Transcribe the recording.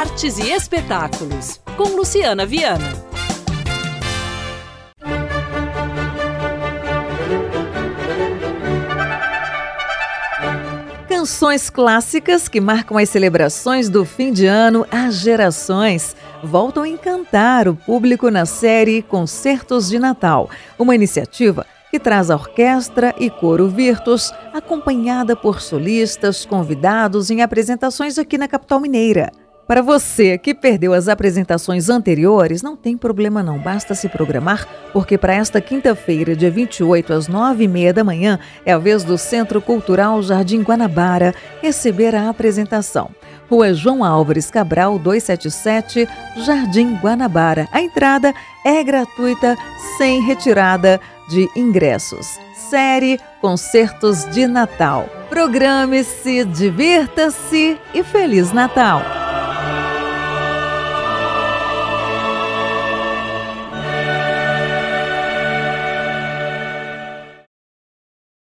artes e espetáculos, com Luciana Viana. Canções clássicas que marcam as celebrações do fim de ano às gerações voltam a encantar o público na série Concertos de Natal, uma iniciativa que traz a orquestra e coro Virtus, acompanhada por solistas convidados em apresentações aqui na capital mineira. Para você que perdeu as apresentações anteriores, não tem problema não, basta se programar, porque para esta quinta-feira, dia 28, às nove e meia da manhã, é a vez do Centro Cultural Jardim Guanabara receber a apresentação. Rua João Álvares Cabral, 277, Jardim Guanabara. A entrada é gratuita, sem retirada de ingressos. Série Concertos de Natal. Programe-se, divirta-se e Feliz Natal!